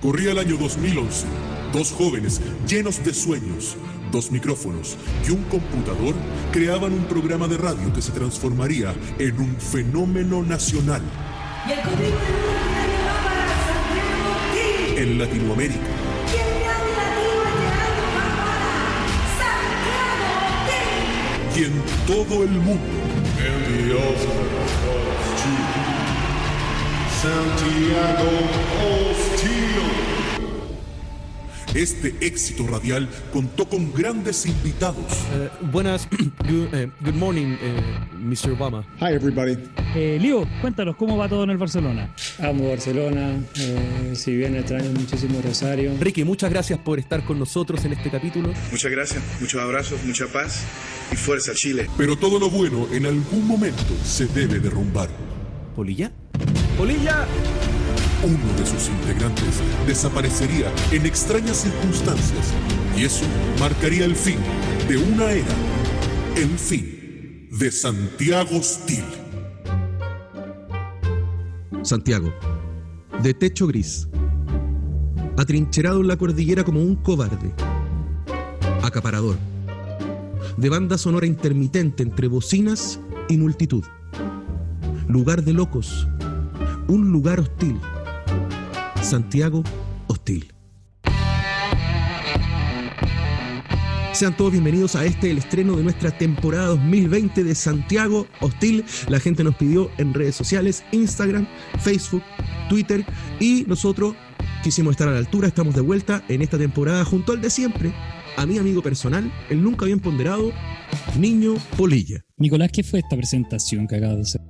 Corría el año 2011. Dos jóvenes llenos de sueños, dos micrófonos y un computador creaban un programa de radio que se transformaría en un fenómeno nacional. Y el código de luz que llevaba a Santiago. En Latinoamérica, Y el gran latino llegando para Santiago Team. y en todo el mundo. Santiago Ostino. Este éxito radial contó con grandes invitados. Eh, buenas, good, eh, good morning, eh, Mr. Obama. Hi, everybody. Eh, Lío, cuéntanos cómo va todo en el Barcelona. Amo Barcelona, eh, si bien extraño muchísimo Rosario. Ricky, muchas gracias por estar con nosotros en este capítulo. Muchas gracias, muchos abrazos, mucha paz y fuerza Chile. Pero todo lo bueno en algún momento se debe derrumbar. ¿Polilla? ¡Polilla! Uno de sus integrantes desaparecería en extrañas circunstancias y eso marcaría el fin de una era, el fin de Santiago Steel. Santiago, de techo gris, atrincherado en la cordillera como un cobarde, acaparador, de banda sonora intermitente entre bocinas y multitud, lugar de locos, un lugar hostil, Santiago hostil. Sean todos bienvenidos a este, el estreno de nuestra temporada 2020 de Santiago Hostil. La gente nos pidió en redes sociales, Instagram, Facebook, Twitter y nosotros quisimos estar a la altura. Estamos de vuelta en esta temporada junto al de siempre, a mi amigo personal, el nunca bien ponderado, Niño Polilla. Nicolás, ¿qué fue esta presentación que acabas de hacer?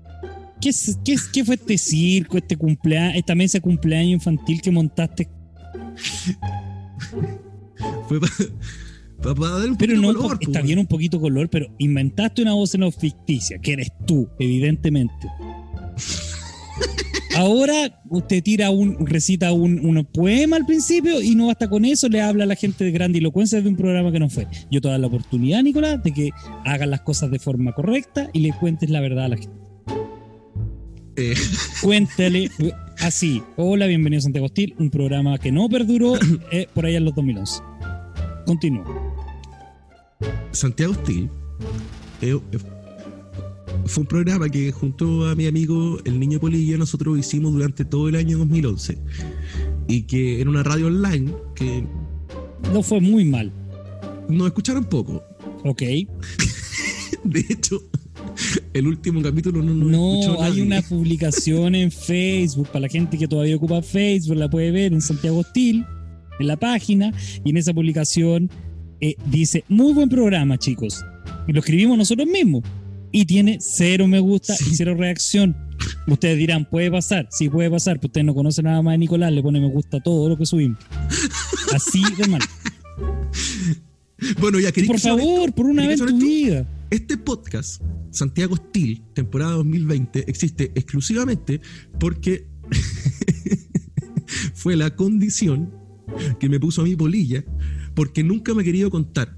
¿Qué, qué, qué fue este circo, este cumpleaños, esta mesa de cumpleaños infantil que montaste? Fue para dar un Pero poquito no, color, está bien un poquito color, pero inventaste una voz en off ficticia, que eres tú, evidentemente. Ahora usted tira un, recita un, un poema al principio y no basta con eso, le habla a la gente de grandilocuencia de un programa que no fue. Yo te doy la oportunidad, Nicolás, de que hagas las cosas de forma correcta y le cuentes la verdad a la gente. Eh, Cuéntale así. Hola, bienvenido a Santiago Hostil, un programa que no perduró eh, por allá en los 2011. Continúa. Santiago Steel eh, fue un programa que junto a mi amigo el niño Polilla nosotros hicimos durante todo el año 2011 y que era una radio online que No fue muy mal, nos escucharon poco. ¿ok? De hecho, el último capítulo no nos No, hay nadie. una publicación en Facebook para la gente que todavía ocupa Facebook, la puede ver en Santiago Hostil, en la página, y en esa publicación eh, dice, muy buen programa, chicos. Y lo escribimos nosotros mismos. Y tiene cero me gusta y cero reacción. Ustedes dirán, puede pasar, sí puede pasar, pero ustedes no conocen nada más de Nicolás, le pone me gusta a todo lo que subimos. Así de mal. Bueno, ya quería Por favor, por una vez en tu vida. Este podcast, Santiago Steel, temporada 2020, existe exclusivamente porque fue la condición que me puso a mi polilla, porque nunca me ha querido contar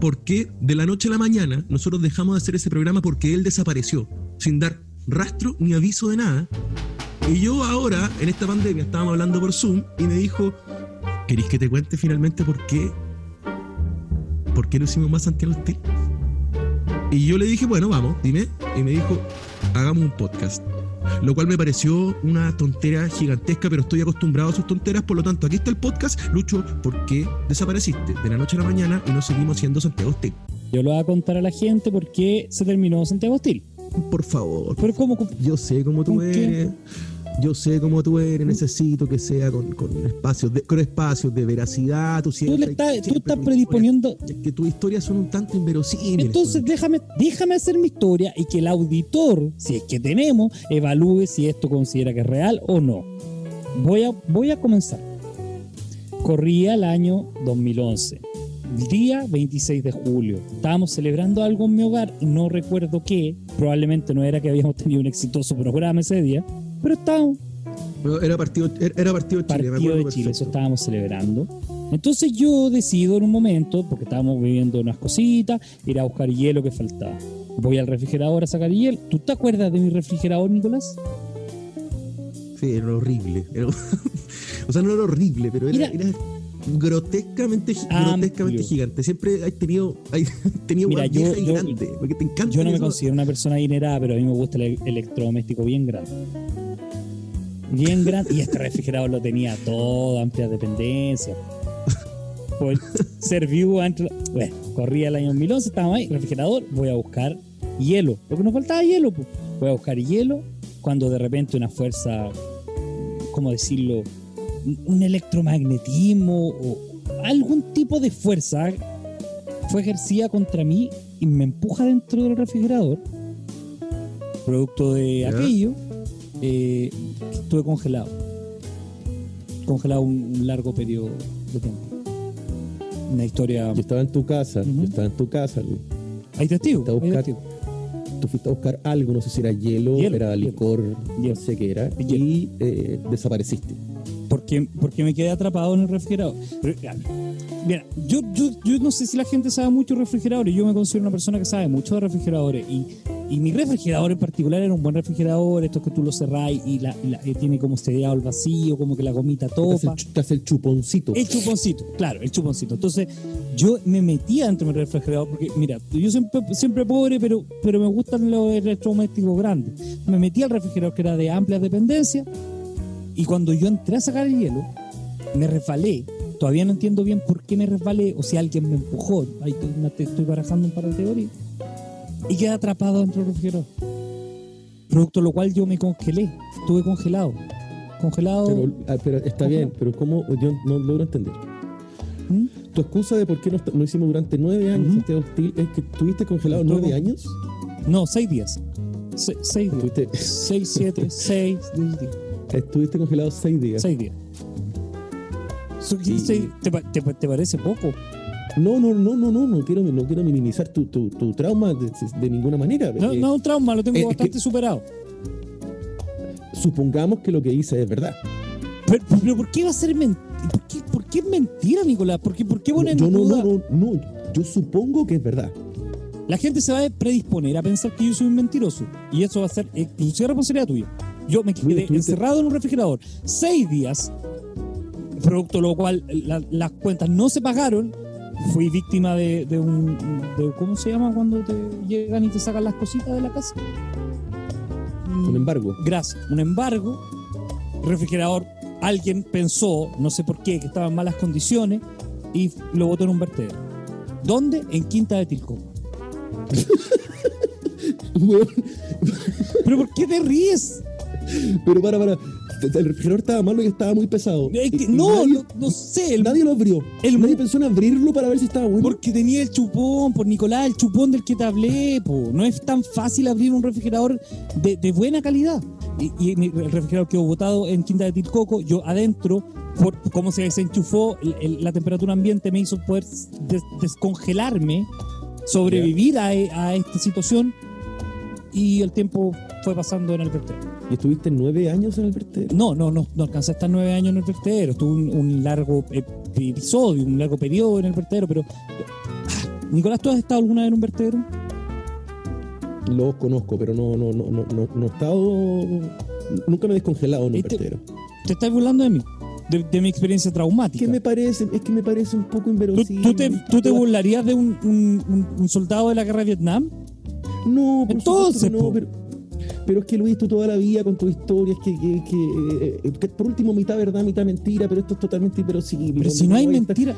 por qué de la noche a la mañana nosotros dejamos de hacer ese programa porque él desapareció, sin dar rastro ni aviso de nada. Y yo ahora, en esta pandemia, estábamos hablando por Zoom y me dijo, ¿queréis que te cuente finalmente por qué? ¿Por qué no hicimos más Santiago Steel? Y yo le dije, bueno, vamos, dime. Y me dijo, hagamos un podcast. Lo cual me pareció una tontera gigantesca, pero estoy acostumbrado a sus tonteras. Por lo tanto, aquí está el podcast. Lucho, ¿por qué desapareciste de la noche a la mañana y no seguimos siendo Santiago Steel? Yo lo voy a contar a la gente por qué se terminó Santiago Hostil. Por favor. Pero ¿cómo? Yo sé cómo tú ¿Con qué? Yo sé cómo tú eres. Necesito que sea con, con espacios, de, con espacios de veracidad. Tú, Tú, siempre- le estás, tú predisponiendo. historia- Es que tus historias son un tanto inverosímiles. Entonces déjame, déjame hacer mi historia y que el auditor, si es que tenemos, evalúe si esto considera que es real o no. Voy a, voy a comenzar. Corría el año 2011, día 26 de julio. Estábamos celebrando algo en mi hogar, no recuerdo qué. Probablemente no era que habíamos tenido un exitoso programa ese día, pero estábamos Pero Era partido, era partido de Chile, partido de Chile, eso estábamos celebrando. Entonces yo decido en un momento, porque estábamos viviendo unas cositas, ir a buscar hielo que faltaba. Voy al refrigerador a sacar hielo. ¿Tú te acuerdas de mi refrigerador, Nicolás? Sí, era horrible. Era- O sea, no era horrible, pero era, grotescamente, grotescamente gigante. Siempre has tenido, tenido Mira, yo- yo- porque te encanta. Yo no me eso. considero una persona adinerada, pero a mí me gusta el electrodoméstico bien grande. Bien grande. Y este refrigerador lo tenía todo, amplia dependencia. Por ser vivo entre. Bueno, corría el año 2011, estábamos ahí, refrigerador, voy a buscar hielo. Lo que nos faltaba hielo, pues. Voy a buscar hielo cuando de repente una fuerza, ¿cómo decirlo? Un electromagnetismo o algún tipo de fuerza fue ejercida contra mí y me empuja dentro del refrigerador. Producto de aquello, eh, estuve congelado. Congelado un, un largo periodo de tiempo. Una historia. Yo estaba en tu casa, yo estaba en tu casa, Luis. Hay testigos. Tú fuiste a buscar algo, no sé si era hielo, Hielo, era licor, Hielo. no sé qué era, Hielo. y eh, desapareciste. Porque, porque me quedé atrapado en el refrigerador. Mira, yo, yo, yo no sé si la gente sabe mucho de refrigeradores. Yo me considero una persona que sabe mucho de refrigeradores. Y, y mi refrigerador en particular era un buen refrigerador. Estos que tú lo cerrás y, la, y la- y tiene como sellado el vacío, como que la gomita Te hace, topa. el, te hace el chuponcito. El chuponcito, claro, el chuponcito. Entonces, yo me metía dentro de mi refrigerador porque, mira, yo siempre, siempre pobre, pero, pero me gustan los electrodomésticos grandes. Me metía al refrigerador que era de amplia dependencia y cuando yo entré a sacar el hielo, me resbalé. Todavía no entiendo bien por qué me resbalé o si alguien me empujó. Ahí estoy barajando un par de teorías. Y quedé atrapado dentro del refrigerador. Producto de lo cual yo me congelé. Estuve congelado. Congelado. Pero, ah, pero está bien, pero ¿cómo? Yo no logro entender. ¿Mm? Tu excusa de por qué no, no hicimos durante nueve años Ujú. Santiago Hostil es que estuviste congelado nueve con- años. No, seis días. Se- seis días. Seis, siete, seis, días. estuviste congelado seis días. Seis días. So, Y- seis- ¿te, pa- te pa- te parece poco? No, no, no, no, no, no quiero, no quiero minimizar tu, tu, tu trauma de, de ninguna manera. No, Eh, no es un trauma, lo tengo eh, bastante que- superado. Supongamos que lo que hice es verdad. Pero, pero ¿por qué va a ser mentira? ¿Por qué, por qué es mentira, Nicolás? ¿Por qué, por qué No, ponen yo en no, duda? no, no, no, yo supongo que es verdad. La gente se va a predisponer a pensar que yo soy un mentiroso. Y eso va a ser exclusiva responsabilidad tuya. Yo me quedé encerrado en un refrigerador seis días, producto de lo cual la- las cuentas no se pagaron. Fui víctima de, de un. de- ¿Cómo se llama cuando te llegan y te sacan las cositas de la casa? Un embargo. Gracias. Un embargo. Refrigerador. Alguien pensó, no sé por qué, que estaba en malas condiciones y lo botó en un vertedero. ¿Dónde? En Quinta de Tilco. Weón, ¿Pero por qué te ríes? Pero para, para. El refrigerador estaba malo y estaba muy pesado. Es que- Y- y no, nadie, no, no sé. el- nadie lo abrió. el- nadie pensó en abrirlo para ver si estaba bueno. porque tenía el chupón, por Nicolás, el chupón del que te hablé. Po. No es tan fácil abrir un refrigerador de, de buena calidad. Y, el refrigerador quedó botado en Quinta de Tilcoco. Yo adentro, por cómo se desenchufó, el- el- la temperatura ambiente me hizo poder des- descongelarme, sobrevivir a, e- a esta situación. Y el tiempo fue pasando en el vertedero. ¿Y estuviste nueve años en el vertedero? No, no, no, no alcancé a estar nueve años en el vertedero. Estuve un, un largo eh, episodio, un largo periodo en el vertedero, pero. Ah, Nicolás, ¿tú has estado alguna vez en un vertedero? Los conozco, pero no, no, no, no, no, no he estado. Nunca me he descongelado en un Este- vertedero. Te estás burlando de mí, de, de mi experiencia traumática. que me parece, es que me parece un poco ¿Tú, inverosímil. tú te, tú te burlarías de un- un soldado de la guerra de Vietnam? No, por Entonces, no, pero, pero es que Luis, tú toda la vida con tus historias, que, que, que, eh, que por último mitad verdad, mitad mentira, pero esto es totalmente inverosímil. Pero si no hay mentira,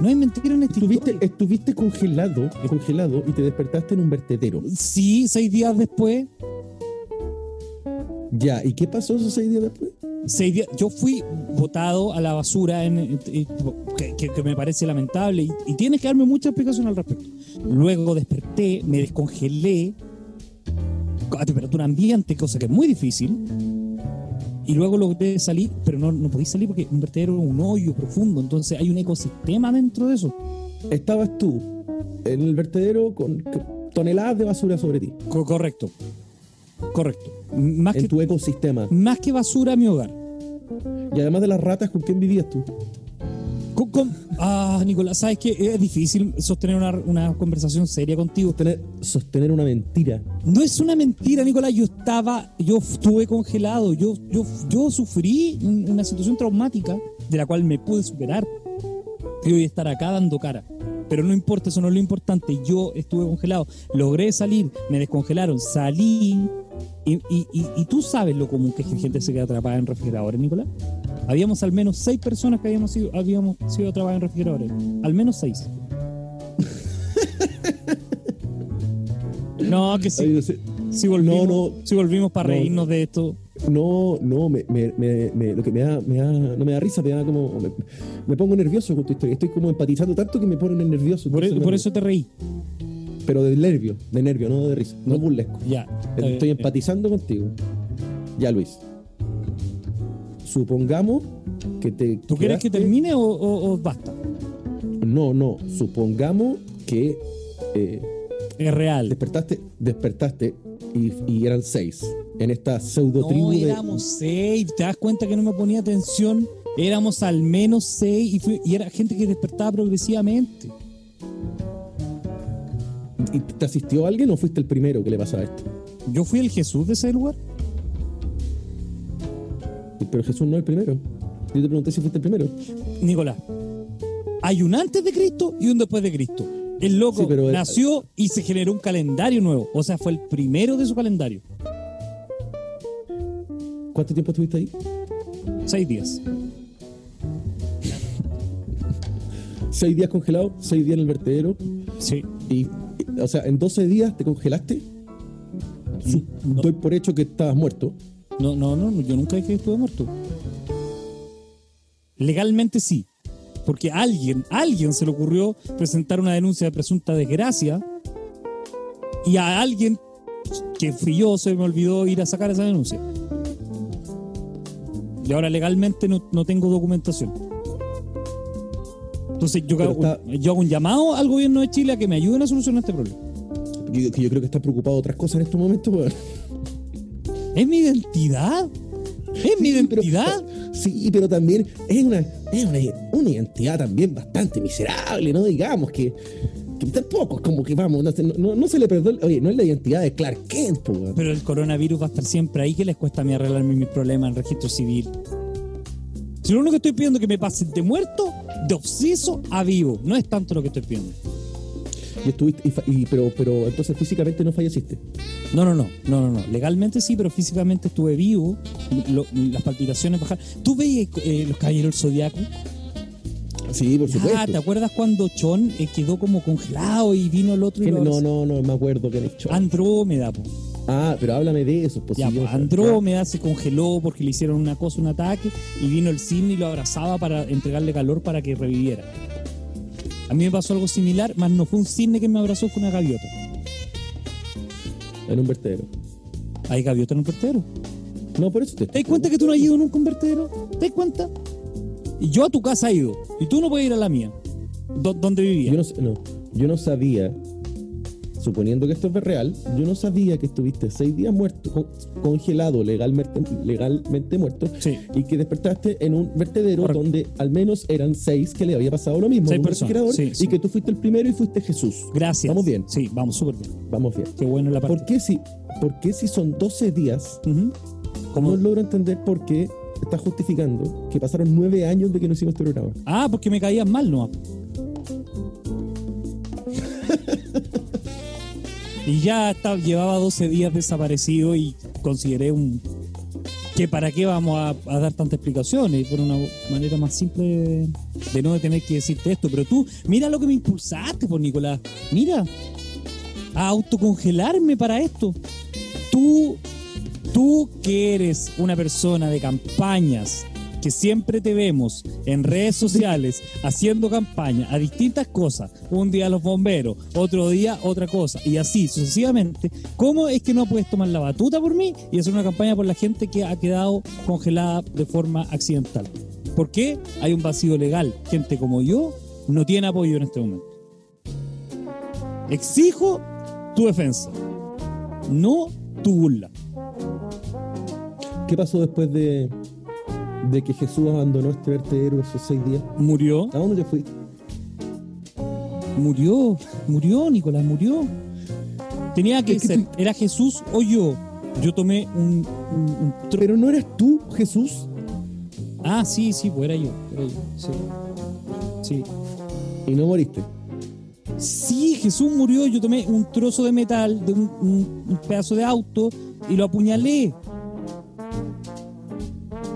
no hay mentira en esta Estuviste, historia. estuviste congelado, congelado y te despertaste en un vertedero. Sí, seis días después, Ya, ¿y qué pasó esos seis días después? seis días, yo fui botado a la basura, en, en- en- que, que- que me parece lamentable, y, y tienes que darme mucha explicación al respecto. Luego desperté, me descongelé a temperatura ambiente, cosa que es muy difícil, y luego logré salir, pero no, no podí salir porque un vertedero es un hoyo profundo, entonces hay un ecosistema dentro de eso. Estabas tú en el vertedero con toneladas de basura sobre ti, Co- correcto, correcto. Más en que, tu ecosistema. más que basura mi hogar. Y además de las ratas, ¿con quién vivías tú? Con- con- ah, Nicolás, ¿sabes qué? Es difícil sostener una, una conversación seria contigo. Sostener, sostener una mentira. No es una mentira, Nicolás. Yo estaba, yo estuve congelado. Yo, yo, yo sufrí un- una situación traumática de la cual me pude superar. Y hoy estar acá dando cara. Pero no importa, eso no es lo importante. Yo estuve congelado. Logré salir, me descongelaron, salí. Y, y- y- y tú sabes lo común que es que gente se queda atrapada en refrigeradores, Nicolás. Habíamos al menos seis personas que habíamos sido, habíamos sido atrapadas en refrigeradores. Al menos seis. No, que sí. Ay, no. Si volvimos, No, no. si volvimos para No. reírnos de esto. No, no, me, me, me, lo que me da, me da, no me da risa, me da como, me, pongo nervioso con tu historia. Estoy como empatizando tanto que me ponen nervioso. Por, me- eso te reí. Pero de nervio, de nervio, no de risa, no, No. burlesco. Ya. bien. Estoy empatizando contigo. Ya, Luis. Supongamos que te. ¿Tú quieres que termine o, o- o basta? No, no. Supongamos que eh, Es real. despertaste, despertaste y, y eran seis en esta pseudo No, tribu de. éramos seis. ¿Te das cuenta que no me ponía atención? Éramos al menos seis y, fui- y era gente que despertaba progresivamente. ¿Y te asistió alguien o fuiste el primero que le pasaba esto? Yo fui el Jesús de ese lugar. Pero Jesús no es el primero. Yo te pregunté si fuiste el primero. Nicolás, hay un antes de Cristo y un después de Cristo. El loco Sí, pero- nació y se generó un calendario nuevo. O sea, fue el primero de su calendario. ¿Cuánto tiempo estuviste ahí? Seis días. Seis días congelado, seis días en el vertedero. Sí. Y, o sea, en 12 días te congelaste. No. Doy por hecho que estabas muerto. No, no, no, yo nunca dije que estuve muerto. Legalmente sí. Porque a alguien, a alguien se le ocurrió presentar una denuncia de presunta desgracia y a alguien que fui yo se me olvidó ir a sacar esa denuncia. Y ahora legalmente no, no tengo documentación. Entonces yo hago, está- un, yo hago un llamado al gobierno de Chile a que me ayuden a solucionar este problema. Yo, que yo creo que estás preocupado de otras cosas en estos momentos. weón. ¿Es mi identidad? ¿Es mi pero- identidad? sí, pero también es una, es una, una identidad también bastante miserable, ¿no? Digamos que, que tampoco es como que vamos, no, se- no- no se le perdona. Oye, no es la identidad de Clark Kent, weón. Pero el coronavirus va a estar siempre ahí. ¿Qué les cuesta a mí arreglarme mis problemas en registro civil? Si lo único que estoy pidiendo es que me pasen de muerto, de obseso a vivo. No es tanto lo que estoy pidiendo. Y estuviste, y y- pero, pero entonces físicamente no falleciste. No, no, no, no, no, no. Legalmente sí, pero físicamente estuve vivo. Lo- las palpitaciones bajaron. ¿Tú veías eh, los caballeros del Zodiaco? Sí, por Ah, supuesto. ¿te acuerdas cuando Chon eh, quedó como congelado y vino el otro y ¿Quién- lo no, no, no me acuerdo quién es Chon. Andrómeda, po. Ah, pero háblame de eso. Pues, Ya, si yo- pues, se congeló porque le hicieron una cosa, un ataque, y vino el cisne y lo abrazaba para entregarle calor para que reviviera. A mí me pasó algo similar, más no fue un cisne que me abrazó, fue una gaviota. En un vertedero. ¿Hay gaviota en un vertedero? No, por eso te ¿Te das cuenta que tú no has ido nunca a un vertedero? ¿Te das cuenta? Y yo a tu casa he ido, y tú no puedes ir a la mía, do- donde vivía. Yo no, no, yo no sabía, suponiendo que esto es real, yo no sabía que estuviste seis días muerto, con- congelado, legalmente, legalmente muerto, Sí. y que despertaste en un vertedero Correcto. donde al menos eran seis que le había pasado lo mismo, Seis personas, sí. y que tú fuiste el primero y fuiste Jesús. Gracias. Vamos bien, Sí, vamos súper bien. vamos bien. Qué bueno la parte. ¿Por qué si, por qué si son 12 días, no logro entender por qué estás justificando que pasaron nueve años de que no hicimos este programa? Ah, porque me caías mal, ¿no? y ya estaba, llevaba 12 días desaparecido y consideré un que para qué vamos a, dar tantas explicaciones por una manera más simple de, de no tener que decirte esto. Pero tú, mira lo que me impulsaste, por Nicolás. Mira, a autocongelarme para esto. Tú, tú que eres una persona de campañas, que siempre te vemos en redes sociales haciendo campaña a distintas cosas, un día los bomberos, otro día otra cosa, y así sucesivamente, ¿cómo es que no puedes tomar la batuta por mí y hacer una campaña por la gente que ha quedado congelada de forma accidental? ¿Por qué hay un vacío legal? Gente como yo no tiene apoyo en este momento. Exijo tu defensa, no tu burla. ¿Qué pasó después de, de que Jesús abandonó este vertedero esos seis días? Murió, ¿A dónde te fuiste? murió, murió, Nicolás, murió. Tenía que Es que ser, tú- era Jesús o yo. Yo tomé un, un- un tro- Pero no eras tú, Jesús. Ah, sí, sí, pues era yo. Era yo, sí. Sí. Y no moriste. Sí, Jesús murió. Yo tomé un trozo de metal de un, un- un pedazo de auto y lo apuñalé.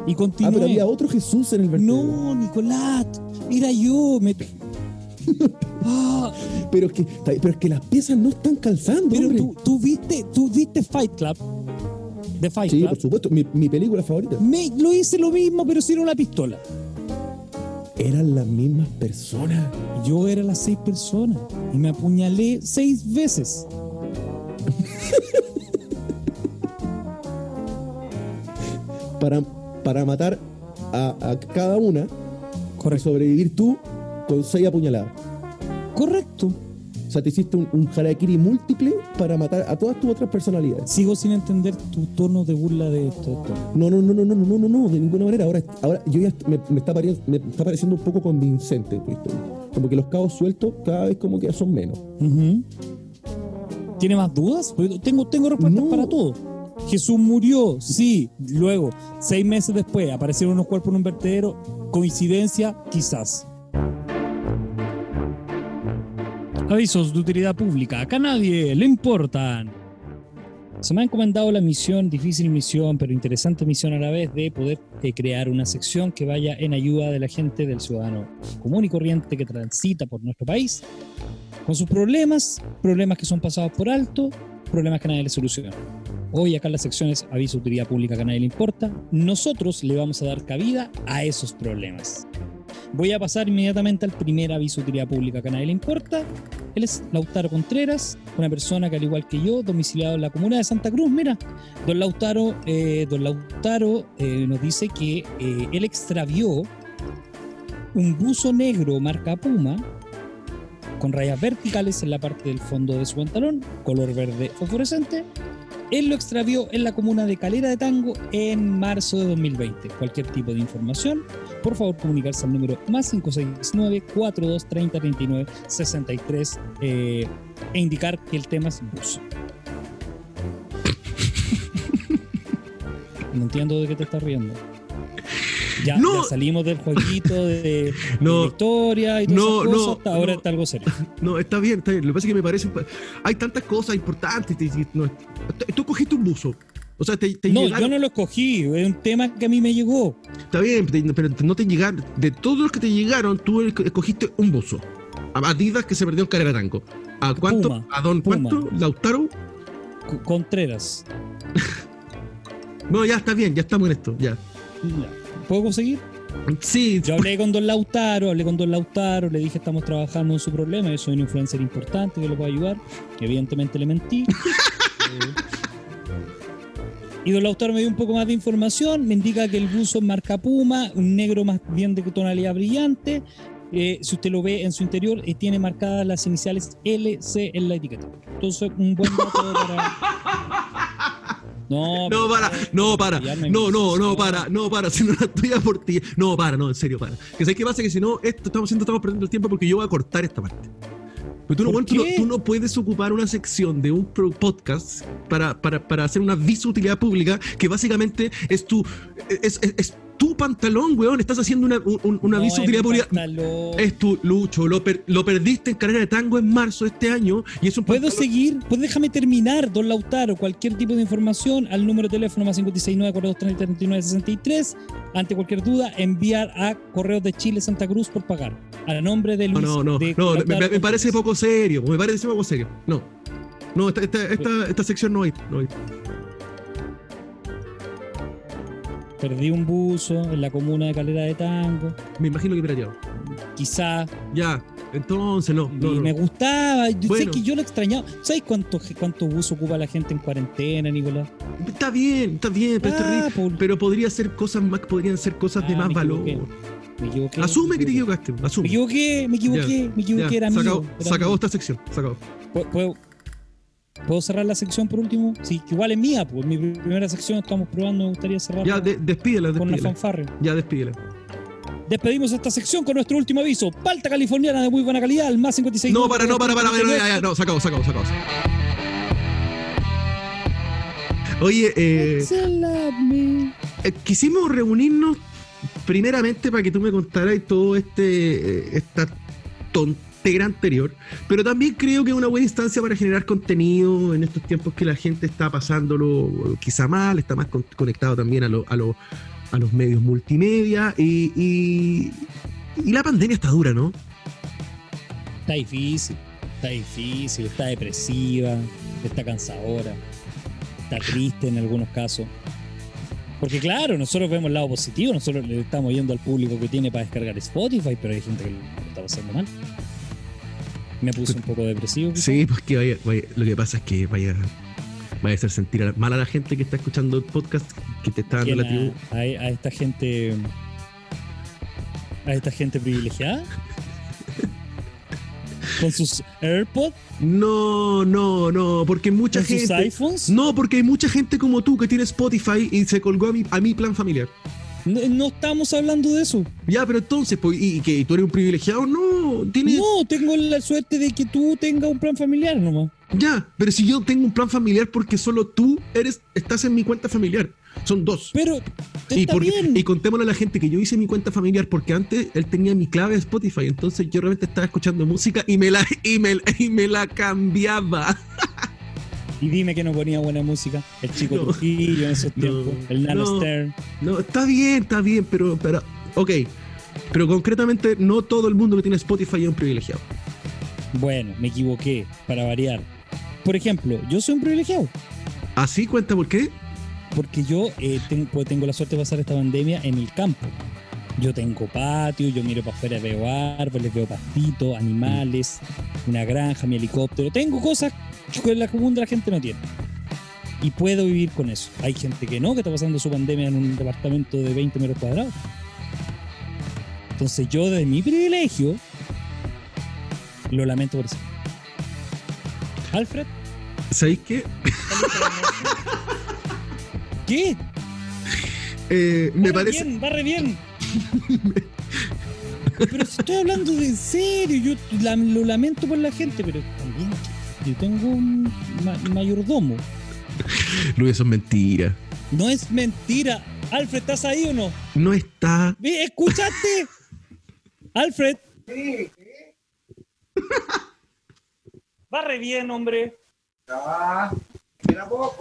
Y Ah, continué. pero había otro Jesús en el vertedero. no, Nicolás, era yo. Me... Ah, Pero es que, pero es que las piezas no están calzando, pero hombre. tú, tú viste, tú viste Fight Club. De Fight Sí, Club. por supuesto. Mi, mi película favorita. Me, lo hice lo mismo, pero sin una pistola. Eran las mismas personas. Yo era las seis personas y me apuñalé seis veces. Para, para matar a, cada una y sobrevivir tú con seis apuñaladas. Correcto. O sea, te hiciste un, un múltiple para matar a todas tus otras personalidades. Sigo sin entender tu tono de burla de esto. No, no, no, no, no, no, no, no, de ninguna manera. Ahora, ahora yo ya me, está pareciendo un poco convincente tu historia. Como que los cabos sueltos cada vez como que son menos. Uh ¿Tiene más dudas? Tengo, tengo respuestas para todo. Jesús murió, sí. Luego, seis meses después, aparecieron unos cuerpos en un vertedero. Coincidencia, quizás. Avisos de utilidad pública. Acá nadie le importan. Se me ha encomendado la misión, difícil misión, pero interesante misión a la vez, de poder eh, crear una sección que vaya en ayuda de la gente, del ciudadano común y corriente que transita por nuestro país, con sus problemas, problemas que son pasados por alto, problemas que nadie le soluciona. Hoy acá en las secciones Aviso Utilidad Pública que a nadie le importa, nosotros le vamos a dar cabida a esos problemas. Voy a pasar inmediatamente al primer aviso de utilidad pública que a nadie le importa. Él es Lautaro Contreras, una persona que al igual que yo, domiciliado en la comuna de Santa Cruz. Mira, don Lautaro, eh, don Lautaro eh, nos dice que eh, él extravió un buzo negro marca Puma con rayas verticales en la parte del fondo de su pantalón, color verde fosforescente. Él lo extravió en la comuna de Calera de Tango en marzo de 2020. Cualquier tipo de información, por favor comunicarse al número más 569-4230-39-63 eh, e indicar que el tema es buzo. No entiendo de qué te estás riendo. Ya, No. ya salimos del jueguito de, de No. la historia y todas No, no, hasta ahora está algo serio. No, está bien, está bien. Lo que pasa es que me parece. Hay tantas cosas importantes. tú cogiste un buzo. O sea, te, te No, llegaron- yo no lo escogí, es un tema que a mí me llegó. Está bien, pero no te llegaron. De todos los que te llegaron, tú escogiste un buzo. A Adidas que se perdió en Carrera Tango. ¿A cuánto? Puma, ¿A Don Puma. cuánto? ¿Lautaro? C- Contreras. No, ya está bien, ya estamos en esto, ya. Ya. ¿Puedo seguir? Sí, Yo hablé con Don Lautaro, hablé con Don Lautaro, le dije estamos trabajando en su problema, yo soy un influencer importante que lo puede ayudar. Evidentemente le mentí. Eh, y Don Lautaro me dio un poco más de información, me indica que el buzo es marca Puma, un negro más bien de tonalidad brillante. Eh, si usted lo ve en su interior, eh, tiene marcadas las iniciales LC en la etiqueta. Entonces, un buen dato para... No, para, no, para, no, no, no, para, no, para, si no la estoy por ti. No, para, no, en serio, para. Que sabes qué pasa, que si no, esto estamos haciendo, estamos perdiendo el tiempo porque yo voy a cortar esta parte. Pero tú no, ¿Por bueno, tú, no, qué? tú no puedes ocupar una sección de un podcast para, para, para hacer una aviso de utilidad pública que básicamente es tu, es, es- es tu pantalón, weón. Estás haciendo una, un, un- un No, pública. pantalón. Es tu lucho, lo, per- lo perdiste en carrera de tango en marzo de este año y es un ¿Puedo pantalón- seguir? Pues déjame terminar, don Lautaro. Cualquier tipo de información al número de teléfono más 569-4230-3963. Ante cualquier duda, enviar a Correos de Chile Santa Cruz por pagar. A nombre de No, Luis. no, no, de no, me, parece poco serio, me parece poco serio. No, no, esta, esta, esta, esta sección no hay, no hay. Perdí un buzo en la comuna de Calera de Tango. Me imagino que pirateado. Quizá. Ya, entonces no, no, y no. me gustaba. Yo sé Bueno. que yo lo extrañaba. ¿Sabes cuánto, cuánto buzo ocupa la gente en cuarentena, Nicolás? Está bien, está bien, pero, está Ah, rico. por- pero podría ser cosas más, podrían ser cosas de Ah, más valor. equivoqué. Me equivoqué. Asume me que te equivocaste, Me equivoqué, me equivoqué, Ya, me equivoqué, Ya, era se mío. acabó, era se acabó mío. esta sección, se acabó. ¿Puedo- puedo- ¿Puedo cerrar la sección por último? Sí, que igual es mía, pues mi primera sección estamos probando, me gustaría cerrar Ya, de- despídela, con una despídela. fanfarre. Ya, despídela. Despedimos esta sección con nuestro último aviso. Palta californiana de muy buena calidad, al más 56. No, para, no, para, para, para, ya, ya, no, se acabó, se acabó, se acabó. Oye, eh, eh, quisimos reunirnos primeramente para que tú me contaras todo este eh, esta tontera anterior, pero también creo que es una buena instancia para generar contenido en estos tiempos que la gente está pasándolo eh, quizá mal, está más con- conectado también a, a, a los medios multimedia y, y, y la pandemia está dura, ¿no? Está difícil, está difícil, está depresiva, está cansadora, está triste en algunos casos. Porque claro, nosotros vemos el lado positivo, nosotros le estamos yendo al público que tiene para descargar Spotify, pero hay gente que lo está pasando mal. Me puse un poco depresivo. quizá. Sí, porque vaya, vaya- lo que pasa es que vaya, vaya a hacer sentir mal a la gente que está escuchando el podcast que te está dando ¿Quién la a- a esta gente a esta gente privilegiada con sus AirPods, No, no, no, porque mucha con sus gente. iPhones. No, porque hay mucha gente como tú que tiene Spotify y se colgó a mi, a mi plan familiar. No, no estamos hablando de eso. Ya, pero entonces, pues, ¿y, y que tú eres un privilegiado? No, tienes. No, tengo la suerte de que tú tengas un plan familiar nomás. Ya, pero si yo tengo un plan familiar porque solo tú eres, estás en mi cuenta familiar. Son dos. Pero Y, está porque- bien. y contémosle a la gente que yo hice mi cuenta familiar porque antes él tenía mi clave de Spotify, entonces yo realmente estaba escuchando música y me la, y me, y me la cambiaba. Y dime que no ponía buena música. El chico No. Trujillo en esos No. tiempos. El Nano No. Stern. No, está bien, está bien, pero, pero, ok. Pero concretamente, no todo el mundo que tiene Spotify es un privilegiado. Bueno, me equivoqué, para variar. Por ejemplo, yo soy un privilegiado. ¿Así cuenta por qué? Porque yo eh, ten- pues, tengo la suerte de pasar esta pandemia en el campo. Yo tengo patio, yo miro para afuera, veo árboles, veo pastitos, animales, una granja, mi helicóptero. Tengo cosas que la común de la gente no tiene. Y puedo vivir con eso. Hay gente que no, que está pasando su pandemia en un departamento de 20 metros cuadrados. Entonces yo, de mi privilegio, lo lamento por eso. Alfred, ¿Sabéis qué? ¿Qué? Eh, me Barre parece. bien, barre bien. pero si estoy hablando de en serio, yo la- lo lamento por la gente, pero también yo tengo un ma- mayordomo. Luis, eso es mentira. No es mentira. Alfred, ¿estás ahí o no? No está. Ve, ¿Escuchaste? Alfred. Barre bien, hombre.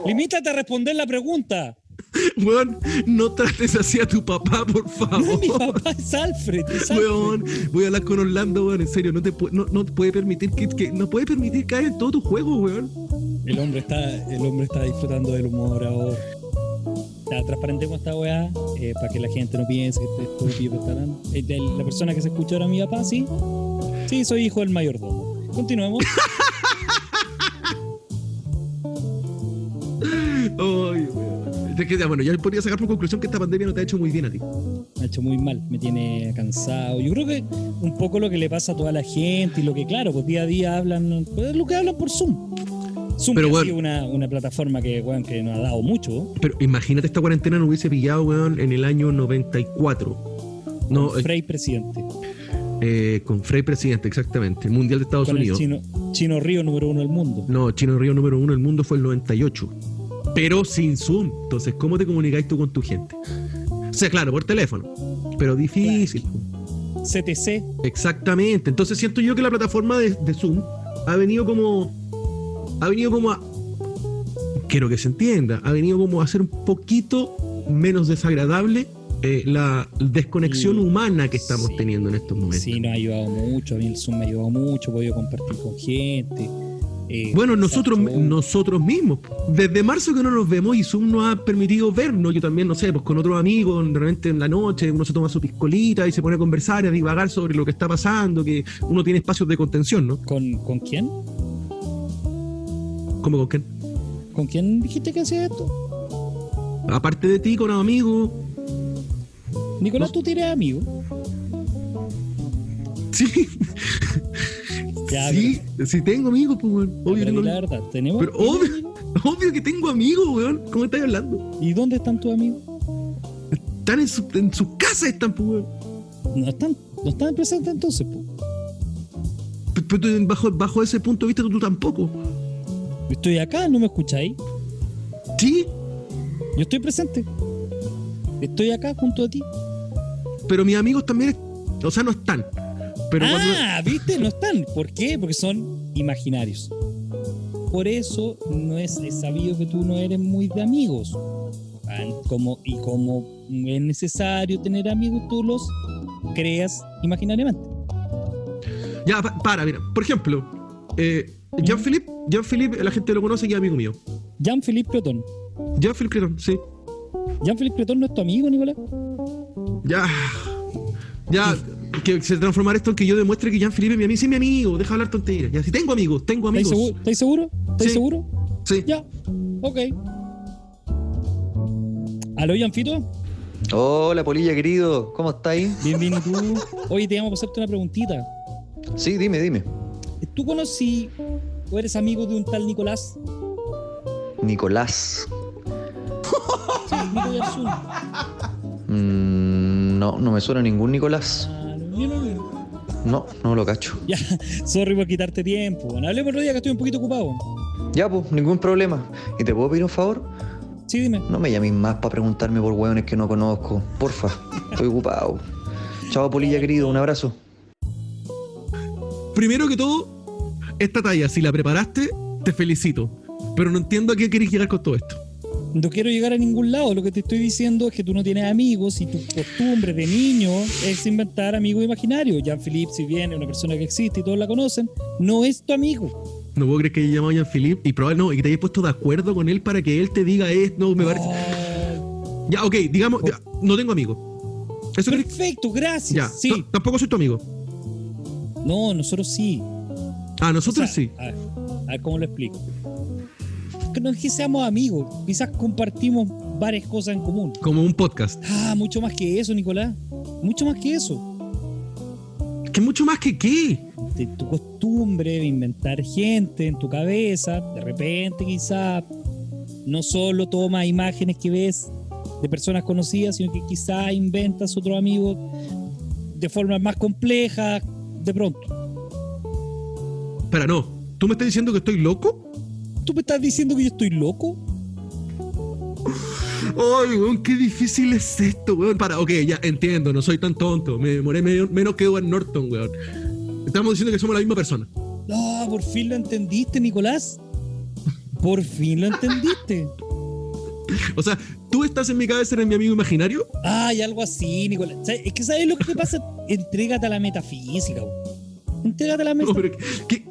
Limítate a responder la pregunta. Weón, no trates así a tu papá, por No favor. es mi papá, es Alfred. es Alfred. Weón, voy a hablar con Orlando, weón, en serio, no te no, no puede permitir que, que- no puede permitir caer en todo tu juego, weón. El hombre está, el hombre está disfrutando del humor ahora. Ya, transparentemos esta weá eh, para que la gente no piense que este estúpido está hablando. Eh, de La persona que se escuchó ahora mi papá, sí. Sí, soy hijo del mayordomo. Continuemos. Es que, ya, bueno, ya podría sacar por conclusión que esta pandemia no te ha hecho muy bien a ti. Me ha hecho muy mal, me tiene cansado. Yo creo que un poco lo que le pasa a toda la gente y lo que, claro, pues día a día hablan, pues, lo que hablan por Zoom. Zoom Pero que ha bueno. sido una, una plataforma que, weón, que nos ha dado mucho. Pero imagínate esta cuarentena no hubiese pillado, weón, en el año 94. No, con eh, Frey presidente. eh, con Frey presidente, exactamente. El Mundial de Estados Con el Unidos. chino, chino Río número uno del mundo. No, Chino Río número uno del mundo fue el 98. Pero sin Zoom. Entonces, ¿cómo te comunicáis tú con tu gente? O sea, claro, por teléfono. Pero difícil. CTC. Exactamente. Entonces siento yo que la plataforma de, de Zoom ha venido como. Ha venido como a. Quiero que se entienda. Ha venido como a ser un poquito menos desagradable eh, la desconexión humana que estamos Sí. teniendo en estos momentos. Sí, nos ha ayudado mucho. A mí el Zoom me ha ayudado mucho. He podido compartir con gente. Bueno, nosotros, nosotros mismos. Desde marzo que no nos vemos y Zoom nos ha permitido vernos. Yo también, no sé, pues con otros amigos, de repente en la noche uno se toma su piscolita y se pone a conversar y a divagar sobre lo que está pasando, que uno tiene espacios de contención, ¿no? ¿Con, ¿Con quién? Como con quién? ¿Con quién dijiste que hacía esto? Aparte de ti, con amigos. Nicolás, tú tienes amigos. Sí. Ya, sí, sí tengo amigos, pues, weón. Obvio, tengo la amigos. verdad, ¿tenemos Pero ¿tienes obvio, amigos? obvio que tengo amigos, weón. ¿Cómo estás hablando? ¿Y dónde están tus amigos? Están en su, en su casa, están, pues, weón. No están, no están presentes entonces, po. P- Pero bajo, bajo ese punto de vista, tú, tampoco. Estoy acá, ¿no me escucháis? Sí, Yo estoy presente. Estoy acá junto a ti. pero mis amigos también, o sea, no están. Pero cuando- ah, ¿viste? No están. ¿Por qué? Porque son imaginarios. Por eso no es, es sabido que tú no eres muy de amigos. Como, y como es necesario tener amigos, tú los creas imaginariamente. Ya, pa- para, mira. Por ejemplo, eh, Jean-Philippe, Jean-Philippe, la gente lo conoce y es amigo mío. Jean-Philippe Creton. Jean-Philippe Creton, sí. Jean-Philippe Creton no es tu amigo, Nicolás. Ya. Ya. Que se transformar esto en que yo demuestre que Jean-Philippe es mi amigo. Sí, mi amigo. Deja de hablar tonterías. Ya, si tengo amigos, tengo ¿Estáis amigos. seguro? ¿Estáis seguro? ¿Estáis Sí. seguro? Sí. Ya. Ok. ¿Aló, Janfito? Hola, Polilla querido, ¿cómo estáis? Bien, bien, ¿y tú? Oye, te llamo para hacerte una preguntita. Sí, dime, dime. ¿Tú conocí o eres amigo de un tal Nicolás? Nicolás. Sí, Nico. Mm, no, no me suena ningún Nicolás. No, yo no- No, no lo cacho. Ya, sorry por quitarte tiempo. Bueno, hablemos otro día que estoy un poquito ocupado. Ya, pues, ningún problema. ¿Y te puedo pedir un favor? Sí, dime. No me llames más para preguntarme por hueones que no conozco. Porfa, estoy ocupado. Chao, Polilla querido, un abrazo. Primero que todo, esta talla, si la preparaste, te felicito. Pero no entiendo a qué querés llegar con todo esto. No quiero llegar a ningún lado. Lo que te estoy diciendo es que tú no tienes amigos y tu costumbre de niño es inventar amigos imaginarios. Jean-Philippe, si bien es una persona que existe y todos la conocen, no es tu amigo. No puedo creer que haya llamado a Jean-Philippe y probablemente no, y que te hayas puesto de acuerdo con él para que él te diga esto, me parece. Oh, Ya, ok, digamos, ya, no tengo amigos. Eso que- perfecto, gracias. ya, sí. tampoco soy tu amigo. No, nosotros sí. Ah, nosotros O sea, sí. A ver, a ver cómo lo explico. Que no es que seamos amigos, quizás compartimos varias cosas en común. Como un podcast. Ah, mucho más que eso, Nicolás. Mucho más que eso. Que mucho más que qué. De tu costumbre de inventar gente en tu cabeza, de repente quizás no solo tomas imágenes que ves de personas conocidas, sino que quizás inventas otro amigo de forma más compleja de pronto. Espera, no. ¿Tú me estás diciendo que estoy loco? ¿Tú me estás diciendo que yo estoy loco? Ay, weón, qué difícil es esto, weón. Para, ok, ya entiendo, no soy tan tonto. Me demoré medio- menos que Edward Norton, weón. Estamos diciendo que somos la misma persona. No, por fin lo entendiste, Nicolás. Por fin lo entendiste. O sea, tú estás en mi cabeza, eres mi amigo imaginario. Ay, algo así, Nicolás. ¿Sabes? Es que ¿sabes lo que te pasa? Entrégate a la metafísica. weón. Entrégate a la No, metafísica. pero ¿qué,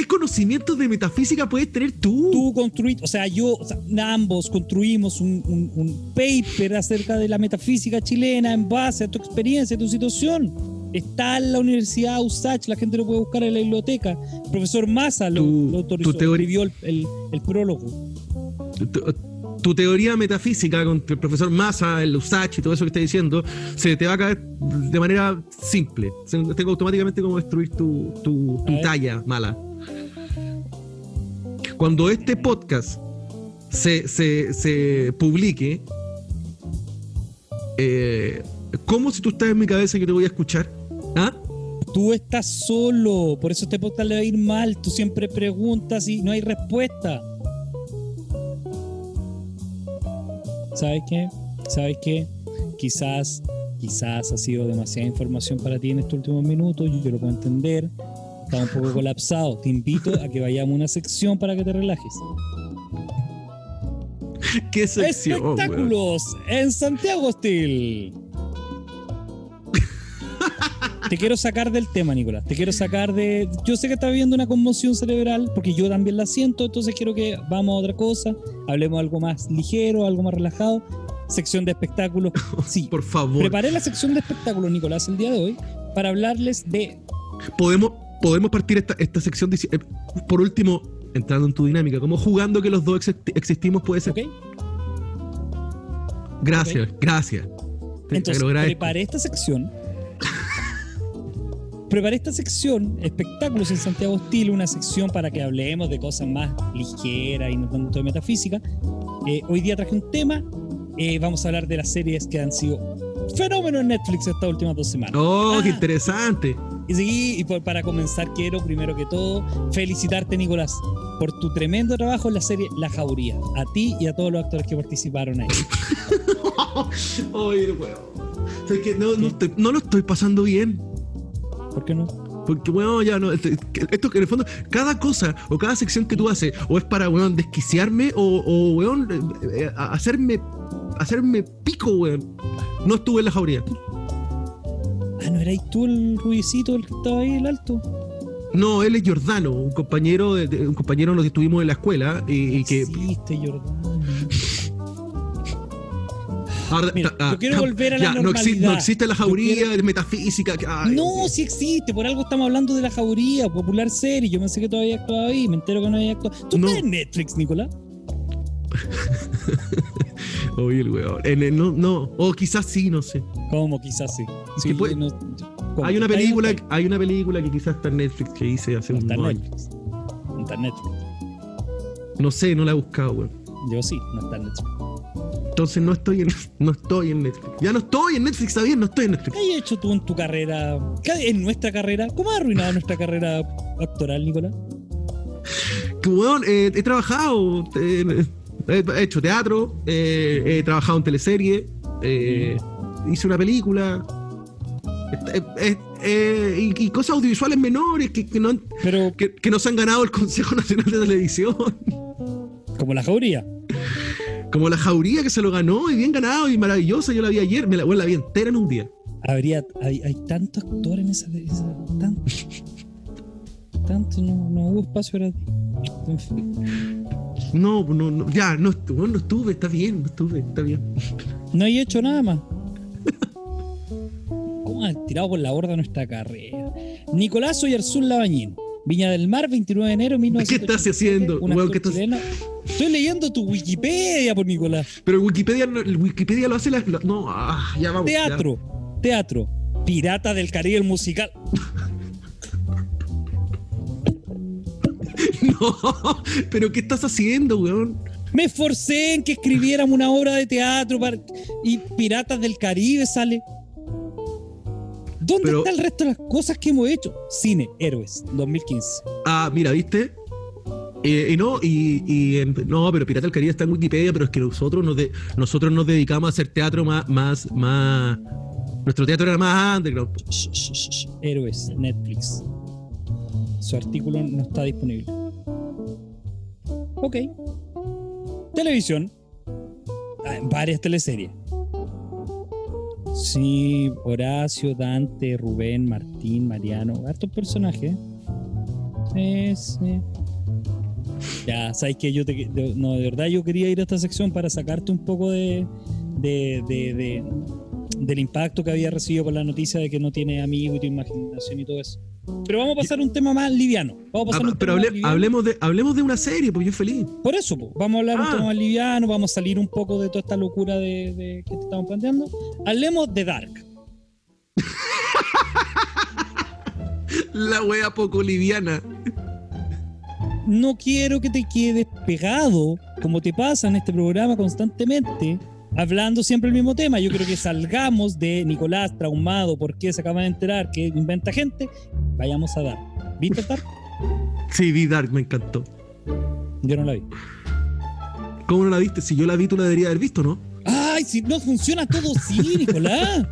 qué conocimientos de metafísica puedes tener tú? Tú construiste, o sea, yo, o sea, ambos construimos un, un- un paper acerca de la metafísica chilena en base a tu experiencia, a tu situación. Está en la Universidad USACH, la gente lo puede buscar en la biblioteca. El profesor Massa lo, Tu- lo autorizó, tu teoría- escribió el, el- el prólogo. tu, tu teoría metafísica con el profesor Massa, el Usach y todo eso que estás diciendo, se te va a caer de manera simple. Se- Tengo automáticamente como destruir tu, talla mala. Cuando este podcast se, se- se publique, eh, ¿cómo si tú estás en mi cabeza que te voy a escuchar? ¿Ah? Tú estás solo, por eso este podcast le va a ir mal. Tú siempre preguntas y no hay respuesta. ¿Sabes qué? ¿Sabes qué? Quizás, quizás ha sido demasiada información para ti en estos últimos minutos. Yo, yo lo puedo entender. Está un poco colapsado. Te invito a que vayamos a una sección para que te relajes. ¿Qué sección? Espectáculos en Santiago Steel. Te quiero sacar del tema, Nicolás. Te quiero sacar de. Yo sé que estás viviendo una conmoción cerebral, porque yo también la siento, entonces quiero que vamos a otra cosa. Hablemos algo más ligero, algo más relajado. Sección de espectáculos. Sí. Por favor. Preparé la sección de espectáculos, Nicolás, el día de hoy, para hablarles de. podemos, podemos partir esta, esta sección eh, por último, entrando en tu dinámica, como jugando que los dos exist- existimos puede ser. ¿Ok? Gracias, gracias. Te- Entonces, preparé esta sección preparé esta sección, espectáculos en Santiago Estilo, una sección para que hablemos de cosas más ligeras y no tanto de metafísica. Eh, hoy día traje un tema, eh, vamos a hablar de las series que han sido fenómenos en Netflix estas últimas dos semanas. Oh, qué Ah, interesante. Y sí, y por- para comenzar quiero primero que todo felicitarte Nicolás por tu tremendo trabajo en la serie La Jauría, a ti y a todos los actores que participaron ahí. Oye, weón. ¿Sabes qué? No, no, estoy- no lo estoy pasando bien. ¿Por qué no? Porque, weón, ya no. este- que- Esto que en el fondo, cada cosa o cada sección que tú haces, o es para, weón, desquiciarme, o, o weón, eh, eh, hacerme, hacerme pico, weón. No estuve en la jauría. Ah, ¿no erais tú el rubiecito el que estaba ahí, el alto? No, él es Giordano, un compañero, de, de- un compañero con los que estuvimos en la escuela y, y que Existe, Jordán. ahora Mira, ah, yo quiero volver a la ya, no, exi- normalidad. no existe la jauría, quiero- es metafísica. ay, No, sí existe, por algo estamos hablando de la jauría, popular serie. Yo pensé que todavía actuado ahí, me entero que no había actuado. ¿Tú No. estás en Netflix, Nicolás? Oye, el weón. En el- no, no, o quizás sí, no sé. ¿Cómo? Quizás sí. Sí, que puede- no- ¿cómo? Hay una ¿Está ahí o película, hay una película que quizás está en Netflix que hice hace? No años. Netflix. No está en Netflix. No sé, no la he buscado, weón. Yo sí, no está en Netflix. Entonces no estoy en, no estoy en Netflix. Ya no estoy en Netflix, está bien, no estoy en Netflix. ¿Qué has hecho tú en tu carrera? ¿Qué- en nuestra carrera? ¿Cómo has arruinado nuestra carrera actoral, Nicolás? Que, weón, eh, he trabajado, eh, he hecho teatro, eh, he trabajado en teleserie, eh, hice una película. eh, y, y cosas audiovisuales menores que, que no, Pero que, que no se han ganado el Consejo Nacional de Televisión. como la jauría. Como la jauría que se lo ganó y bien ganado y maravilloso. Yo la vi ayer, me la, bueno, la vi entera en un día. Habría, hay, hay tantos actores en esa, esa- tanto, tanto, no, no hubo espacio para ti. En fin. No, no, no, ya, no, bueno, no estuve, está bien, no estuve, está bien. No hay hecho nada más. ¿Cómo han tirado por la borda nuestra carrera? Nicolás Oyarzún Labañín, Viña del Mar, 29 de enero de ¿Qué 1987. estás haciendo? ¿Qué estás-. Estoy leyendo tu Wikipedia por Nicolás. Pero Wikipedia, Wikipedia lo hace la. no, ah, ya vamos. ya. Teatro, teatro. Pirata del Caribe musical. No, pero ¿qué estás haciendo, weón? Me esforcé en que escribiéramos una obra de teatro para- y Piratas del Caribe sale. ¿Dónde Pero- está el resto de las cosas que hemos hecho? Cine, Héroes, 2015. Ah, mira, ¿viste? Eh, y no, y, no, pero Pirata del Caribe está en Wikipedia, pero es que nosotros nos, de- nosotros nos dedicamos a hacer teatro más, más, más. Nuestro teatro era más underground. Héroes, Netflix. Su artículo no está disponible. Ok. Televisión. Ah, varias teleseries. Sí, Horacio, Dante, Rubén, Martín, Mariano, hartos personajes. Sí, sí. Ya, sabes que yo te, de- no, de verdad yo quería ir a esta sección para sacarte un poco de, de, de- de- del impacto que había recibido por la noticia de que no tiene amigos y tu imaginación y todo eso. Pero vamos a pasar a un tema más liviano. Vamos a pasar Ah, un pero tema hable- más liviano. hablemos, de, hablemos de una serie, pues yo feliz. Por eso, vamos a hablar un Ah. tema más liviano, vamos a salir un poco de toda esta locura de, de que te estamos planteando. Hablemos de Dark. La wea poco liviana. No quiero que te quedes pegado, como te pasa en este programa constantemente, hablando siempre el mismo tema. Yo creo que salgamos de Nicolás traumado porque se acaba de enterar que inventa gente. Vayamos a Dark. ¿Viste Dark? Sí, vi Dark, me encantó. Yo no la vi. ¿Cómo no la viste? Si yo la vi, tú la deberías haber visto, ¿no? Ay, si no funciona todo, sí, Nicolás.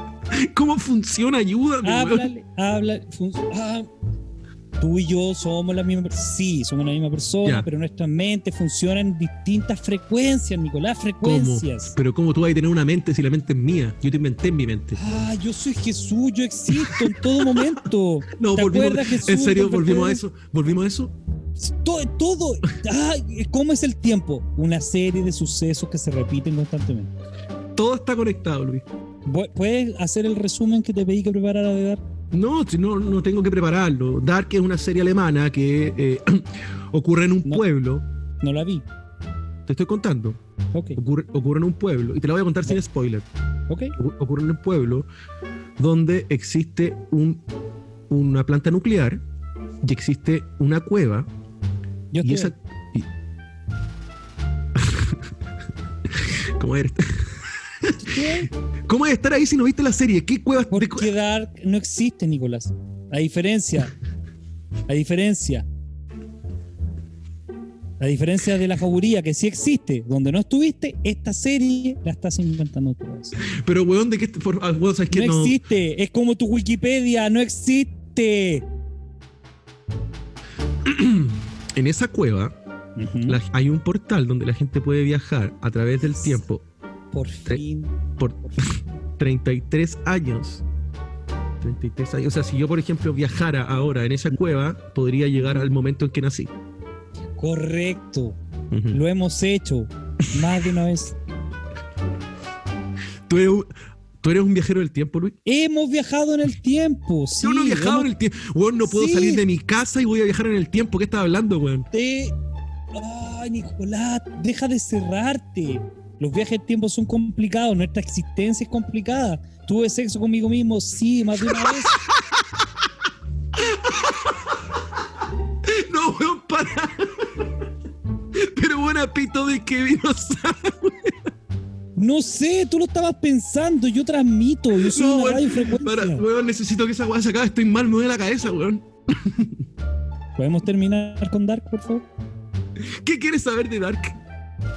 ¿Cómo funciona? Ayúdame. Háblale, habla. fun- ah, tú y yo somos la misma persona. Sí, somos la misma persona, Ya. pero nuestras mentes funcionan en distintas frecuencias, Nicolás, ¿Cómo? frecuencias. Pero ¿cómo tú vas a tener una mente si la mente es mía? Yo te inventé en mi mente. Ah, yo soy Jesús, yo existo en todo momento. No, ¿Te volvimos, acuerdas, Jesús? en serio, volvimos a eso. ¿Volvimos a eso? Todo, todo. Ah, ¿Cómo es el tiempo? Una serie de sucesos que se repiten constantemente. Todo está conectado, Luis. ¿Pu- ¿Puedes hacer el resumen que te pedí que preparara de dar? No, no, no tengo que prepararlo. Dark es una serie alemana que eh, ocurre en un No. pueblo. No la vi. Te estoy contando. Ok, Ocurre, ocurre en un pueblo. Y te la voy a contar sin spoiler. ok. Ocu- Ocurre en un pueblo donde existe un, una planta nuclear y existe una cueva Yo y esa. y- ¿Cómo eres? ¿Cómo es estar ahí si no viste la serie? ¿Qué cuevas Porque Dark no existe, Nicolás. La diferencia. La diferencia. La diferencia de la fauría que sí existe, donde no estuviste, esta serie la estás inventando tú. Pero, weón, ¿de qué? ah, weón, ¿sabes qué? No, No. existe. Es como tu Wikipedia, no existe. En esa cueva la- hay un portal donde la gente puede viajar a través del tiempo Por fin. por 33 años. 33 años. O sea, si yo, por ejemplo, viajara ahora en esa cueva, podría llegar al momento en que nací. Correcto. Lo hemos hecho más de una vez. ¿Tú, eres un, tú eres un viajero del tiempo, Luis? Hemos viajado en el tiempo. Sí, yo no he viajado hemos- en el tiempo. Weón, no puedo Sí. salir de mi casa y voy a viajar en el tiempo. ¿Qué estás hablando, weón? Te- Ay, Nicolás, deja de cerrarte. Los viajes del tiempo son complicados, nuestra existencia es complicada. Tuve sexo conmigo mismo, sí, más de una vez. No, weón, para. Pero buena pito de que vino No sé, tú lo estabas pensando, yo transmito, yo soy No, una weón, radiofrecuencia. para, weón, necesito que esa weá se acabe. Estoy mal, me duele la cabeza, weón. ¿Podemos terminar con Dark, por favor? ¿Qué quieres saber de Dark?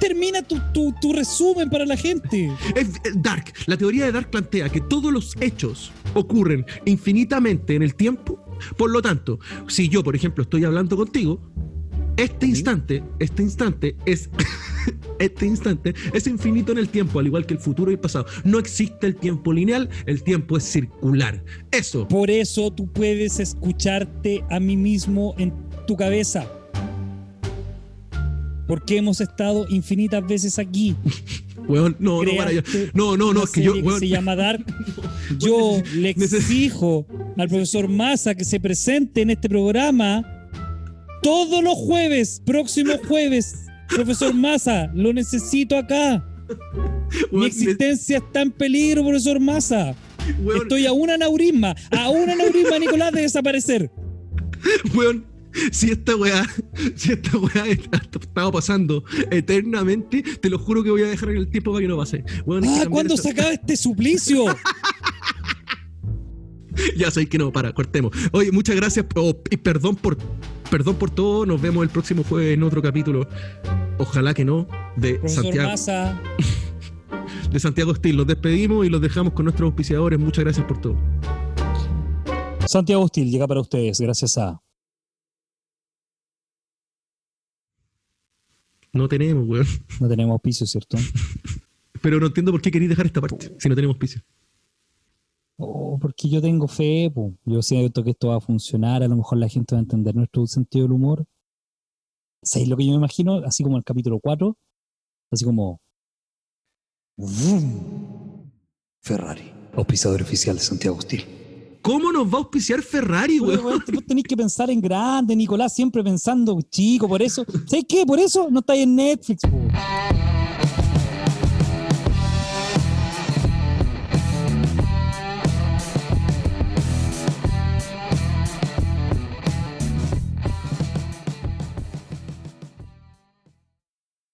Termina tu, tu, tu resumen para la gente. Es Dark. La teoría de Dark plantea que todos los hechos ocurren infinitamente en el tiempo. Por lo tanto, si yo, por ejemplo, estoy hablando contigo, este instante, este instante es. Este instante es infinito en el tiempo, al igual que el futuro y el pasado. No existe el tiempo lineal, el tiempo es circular. Eso. Por eso tú puedes escucharte a mí mismo en tu cabeza. Porque hemos estado infinitas veces aquí. Weón, no, no, para yo. No, no, no, es que yo, se llama Dark. Yo le exijo al profesor Massa que se presente en este programa todos los jueves, próximo jueves. Profesor Massa, lo necesito acá. Mi existencia está en peligro, profesor Massa. weón, Estoy a un aneurisma, a un aneurisma, Nicolás, de desaparecer. Weón, si esta weá, si esta weá ha estado pasando eternamente, te lo juro que voy a dejar en el tiempo para que no pase. Ah, ¿cuándo esta- se acaba este suplicio? Ya sé que no, para, cortemos. Oye, muchas gracias oh, y perdón por perdón por todo. Nos vemos el próximo jueves en otro capítulo. Ojalá que no, de Profesor Santiago, Massa, de Santiago Steel. Los despedimos y los dejamos con nuestros auspiciadores. Muchas gracias por todo. Santiago Hostil llega para ustedes gracias a No tenemos, weón. No tenemos auspicio, ¿cierto? Pero no entiendo por qué queréis dejar esta parte si no tenemos piso. Oh, porque yo tengo fe, po. yo siento que esto va a funcionar, a lo mejor la gente va a entender nuestro sentido del humor. ¿Sabéis lo que yo me imagino? Así como el capítulo 4, así como... Ferrari, auspiciador oficial de Santiago Hostil. ¿Cómo nos va a auspiciar Ferrari, weón, vos tenéis que pensar en grande, Nicolás, siempre pensando chico, por eso. ¿Sabes qué? Por eso no estáis en Netflix, po.